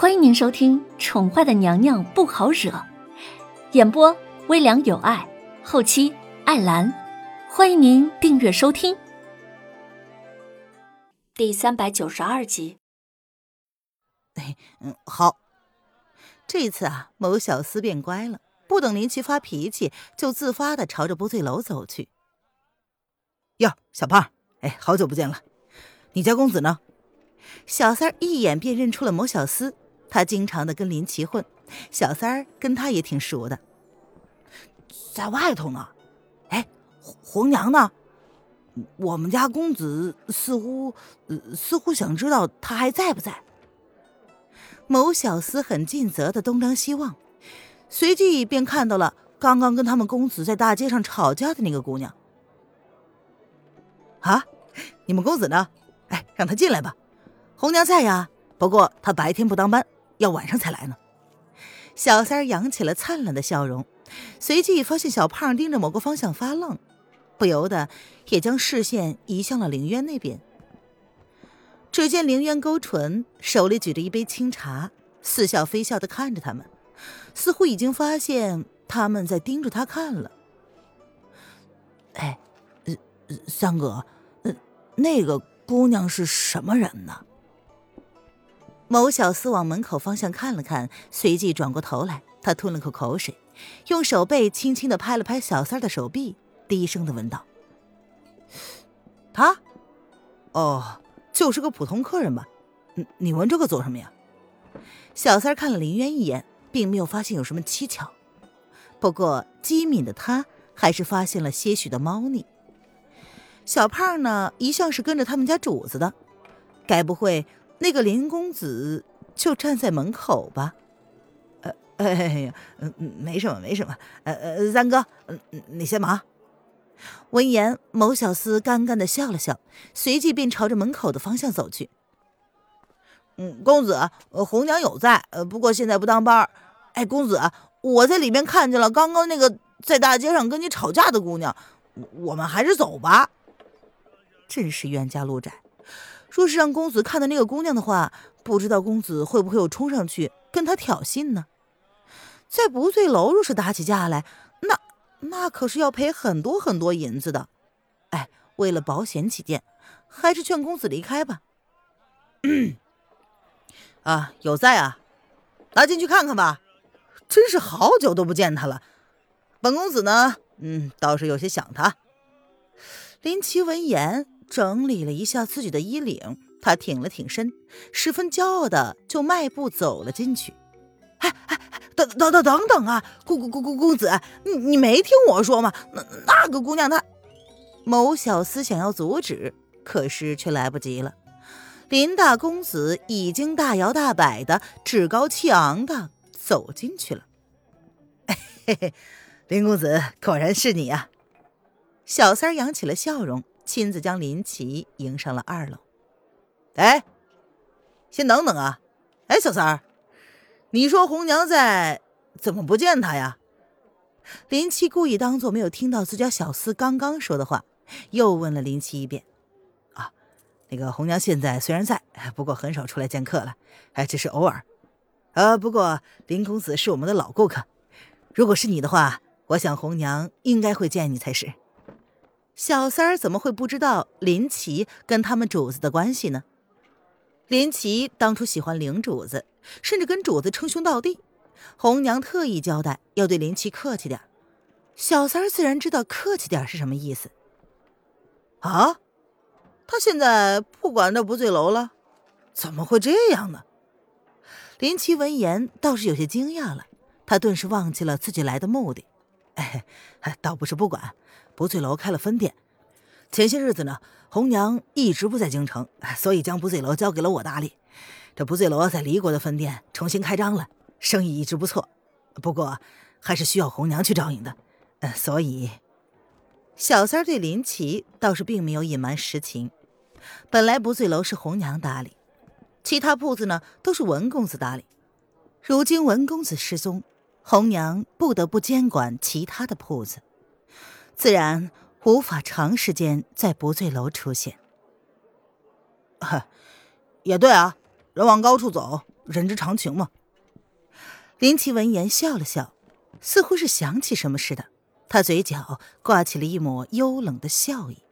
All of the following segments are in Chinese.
欢迎您收听《宠坏的娘娘不好惹》，演播微凉有爱，后期艾兰。欢迎您订阅收听。第三百九十二集。哎，嗯，好。这次啊，某小厮变乖了，不等林奇发脾气，就自发的朝着不醉楼走去。哟，小胖，哎，好久不见了。你家公子呢？小三儿一眼便认出了某小厮，他经常的跟林奇混，小三儿跟他也挺熟的。在外头呢。哎，红娘呢？我们家公子似乎，似乎想知道他还在不在。某小厮很尽责的东张西望，随即便看到了刚刚跟他们公子在大街上吵架的那个姑娘。啊，你们公子呢？哎，让他进来吧。红娘在呀，不过她白天不当班，要晚上才来呢。小三儿扬起了灿烂的笑容，随即发现小胖盯着某个方向发愣，不由得也将视线移向了凌渊那边。只见凌渊勾唇，手里举着一杯清茶，似笑非笑的看着他们，似乎已经发现他们在盯着他看了。哎，三哥，那个姑娘是什么人呢？某小厮往门口方向看了看，随即转过头来。他吞了口口水，用手背轻轻的拍了拍小三的手臂，低声的问道：“他，哦，就是个普通客人吧？你你问这个做什么呀？”小三看了林渊一眼，并没有发现有什么蹊跷。不过机敏的他还是发现了些许的猫腻。小胖呢，一向是跟着他们家主子的，该不会……那个林公子就站在门口吧？呃，哎呀，嗯，没什么，没什么。呃呃，三哥，嗯，你先忙。闻言，某小厮尴尬的笑了笑，随即便朝着门口的方向走去。嗯，公子，红娘有在，呃，不过现在不当班。哎，公子，我在里面看见了刚刚那个在大街上跟你吵架的姑娘，我们还是走吧。真是冤家路窄。若是让公子看到那个姑娘的话，不知道公子会不会又冲上去跟她挑衅呢？在不醉楼若是打起架来，那那可是要赔很多很多银子的。哎，为了保险起见，还是劝公子离开吧。啊，有在啊，拿进去看看吧。真是好久都不见他了。本公子呢，嗯，倒是有些想他。林奇闻言。整理了一下自己的衣领，他挺了挺身，十分骄傲的就迈步走了进去。哎哎，等等等等等啊，公公公公公子，你你没听我说吗？那那个姑娘她……某小厮想要阻止，可是却来不及了。林大公子已经大摇大摆的、趾高气昂的走进去了。嘿嘿，林公子果然是你呀！小三扬起了笑容。亲自将林奇迎上了二楼。哎，先等等啊！哎，小三儿，你说红娘在，怎么不见她呀？林奇故意当做没有听到自家小厮刚刚说的话，又问了林奇一遍。啊，那个红娘现在虽然在，不过很少出来见客了，哎，只是偶尔。呃，不过林公子是我们的老顾客，如果是你的话，我想红娘应该会见你才是。小三儿怎么会不知道林奇跟他们主子的关系呢？林奇当初喜欢林主子，甚至跟主子称兄道弟。红娘特意交代要对林奇客气点小三儿自然知道客气点是什么意思。啊，他现在不管这不醉楼了？怎么会这样呢？林奇闻言倒是有些惊讶了，他顿时忘记了自己来的目的。哎，倒不是不管。不醉楼开了分店，前些日子呢，红娘一直不在京城，所以将不醉楼交给了我打理。这不醉楼在离国的分店重新开张了，生意一直不错，不过还是需要红娘去照应的。呃所以，小三儿对林奇倒是并没有隐瞒实情。本来不醉楼是红娘打理，其他铺子呢都是文公子打理。如今文公子失踪，红娘不得不监管其他的铺子。自然无法长时间在不醉楼出现。也对啊，人往高处走，人之常情嘛。林奇闻言笑了笑，似乎是想起什么似的，他嘴角挂起了一抹幽冷的笑意。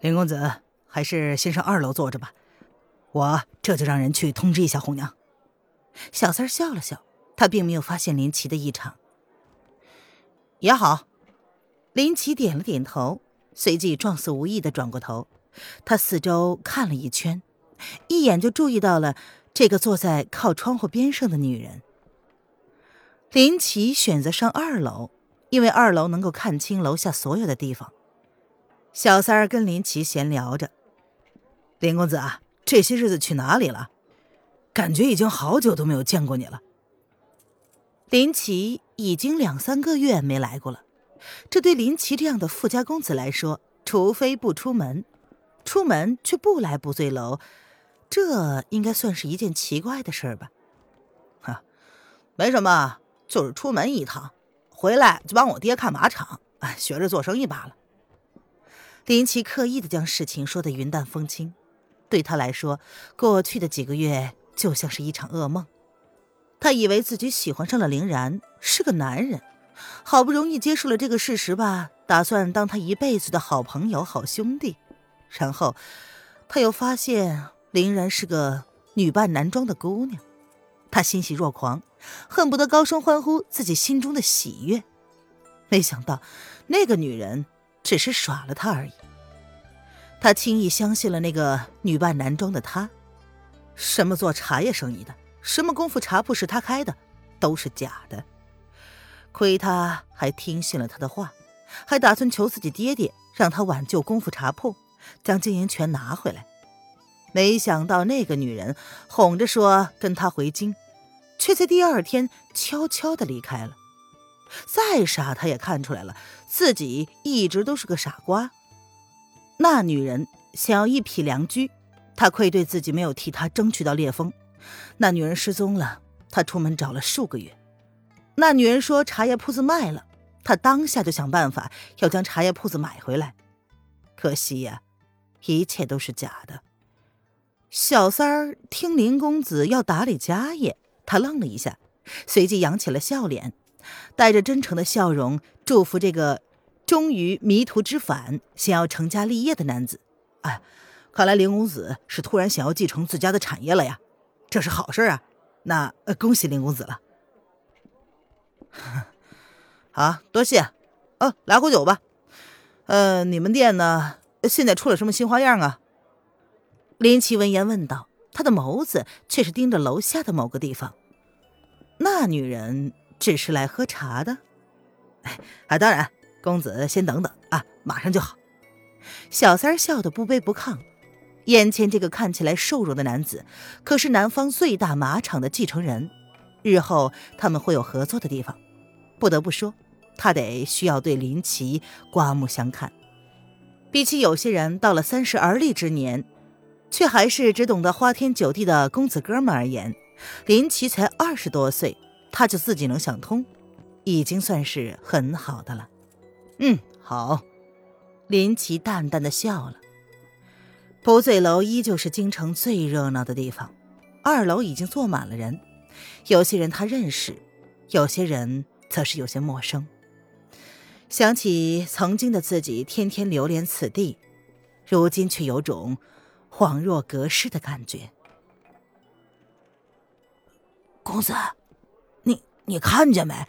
林公子，还是先上二楼坐着吧，我这就让人去通知一下红娘。小三笑了笑，他并没有发现林奇的异常。也好，林奇点了点头，随即状似无意的转过头，他四周看了一圈，一眼就注意到了这个坐在靠窗户边上的女人。林奇选择上二楼，因为二楼能够看清楼下所有的地方。小三儿跟林奇闲聊着：“林公子啊，这些日子去哪里了？感觉已经好久都没有见过你了。”林奇已经两三个月没来过了，这对林奇这样的富家公子来说，除非不出门，出门却不来不醉楼，这应该算是一件奇怪的事儿吧？哈，没什么，就是出门一趟，回来就帮我爹看马场，哎，学着做生意罢了。林奇刻意的将事情说得云淡风轻，对他来说，过去的几个月就像是一场噩梦。他以为自己喜欢上了林然，是个男人，好不容易接受了这个事实吧，打算当他一辈子的好朋友、好兄弟。然后，他又发现林然是个女扮男装的姑娘，他欣喜若狂，恨不得高声欢呼自己心中的喜悦。没想到，那个女人只是耍了他而已。他轻易相信了那个女扮男装的他，什么做茶叶生意的。什么功夫茶铺是他开的，都是假的。亏他还听信了他的话，还打算求自己爹爹让他挽救功夫茶铺，将经营权拿回来。没想到那个女人哄着说跟他回京，却在第二天悄悄的离开了。再傻他也看出来了，自己一直都是个傻瓜。那女人想要一匹良驹，他愧对自己没有替她争取到烈风。那女人失踪了，他出门找了数个月。那女人说茶叶铺子卖了，他当下就想办法要将茶叶铺子买回来。可惜呀，一切都是假的。小三儿听林公子要打理家业，他愣了一下，随即扬起了笑脸，带着真诚的笑容祝福这个终于迷途知返、想要成家立业的男子。哎，看来林公子是突然想要继承自家的产业了呀。这是好事啊，那恭喜林公子了。好多谢，哦，来壶酒吧。呃，你们店呢，现在出了什么新花样啊？林奇闻言问道，他的眸子却是盯着楼下的某个地方。那女人只是来喝茶的。哎，当然，公子先等等啊，马上就好。小三笑得不卑不亢。眼前这个看起来瘦弱的男子，可是南方最大马场的继承人，日后他们会有合作的地方。不得不说，他得需要对林奇刮目相看。比起有些人到了三十而立之年，却还是只懂得花天酒地的公子哥们而言，林奇才二十多岁，他就自己能想通，已经算是很好的了。嗯，好。林奇淡淡的笑了。不醉楼依旧是京城最热闹的地方，二楼已经坐满了人，有些人他认识，有些人则是有些陌生。想起曾经的自己，天天流连此地，如今却有种恍若隔世的感觉。公子，你你看见没？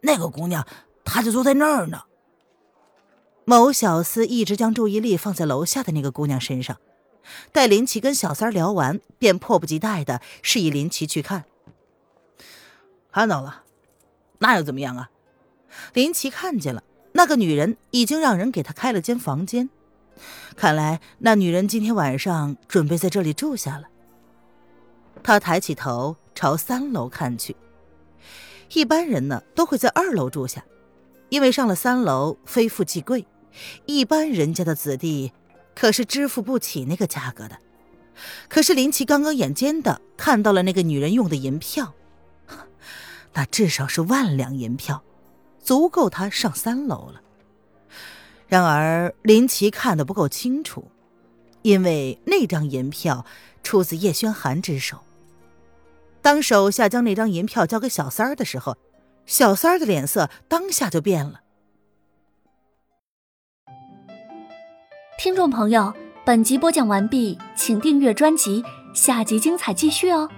那个姑娘，她就坐在那儿呢。某小厮一直将注意力放在楼下的那个姑娘身上。待林奇跟小三聊完，便迫不及待的示意林奇去看。看到了，那又怎么样啊？林奇看见了，那个女人已经让人给他开了间房间。看来那女人今天晚上准备在这里住下了。他抬起头朝三楼看去。一般人呢都会在二楼住下，因为上了三楼非富即贵，一般人家的子弟。可是支付不起那个价格的。可是林奇刚刚眼尖的看到了那个女人用的银票，那至少是万两银票，足够他上三楼了。然而林奇看得不够清楚，因为那张银票出自叶轩寒之手。当手下将那张银票交给小三儿的时候，小三儿的脸色当下就变了。听众朋友，本集播讲完毕，请订阅专辑，下集精彩继续哦。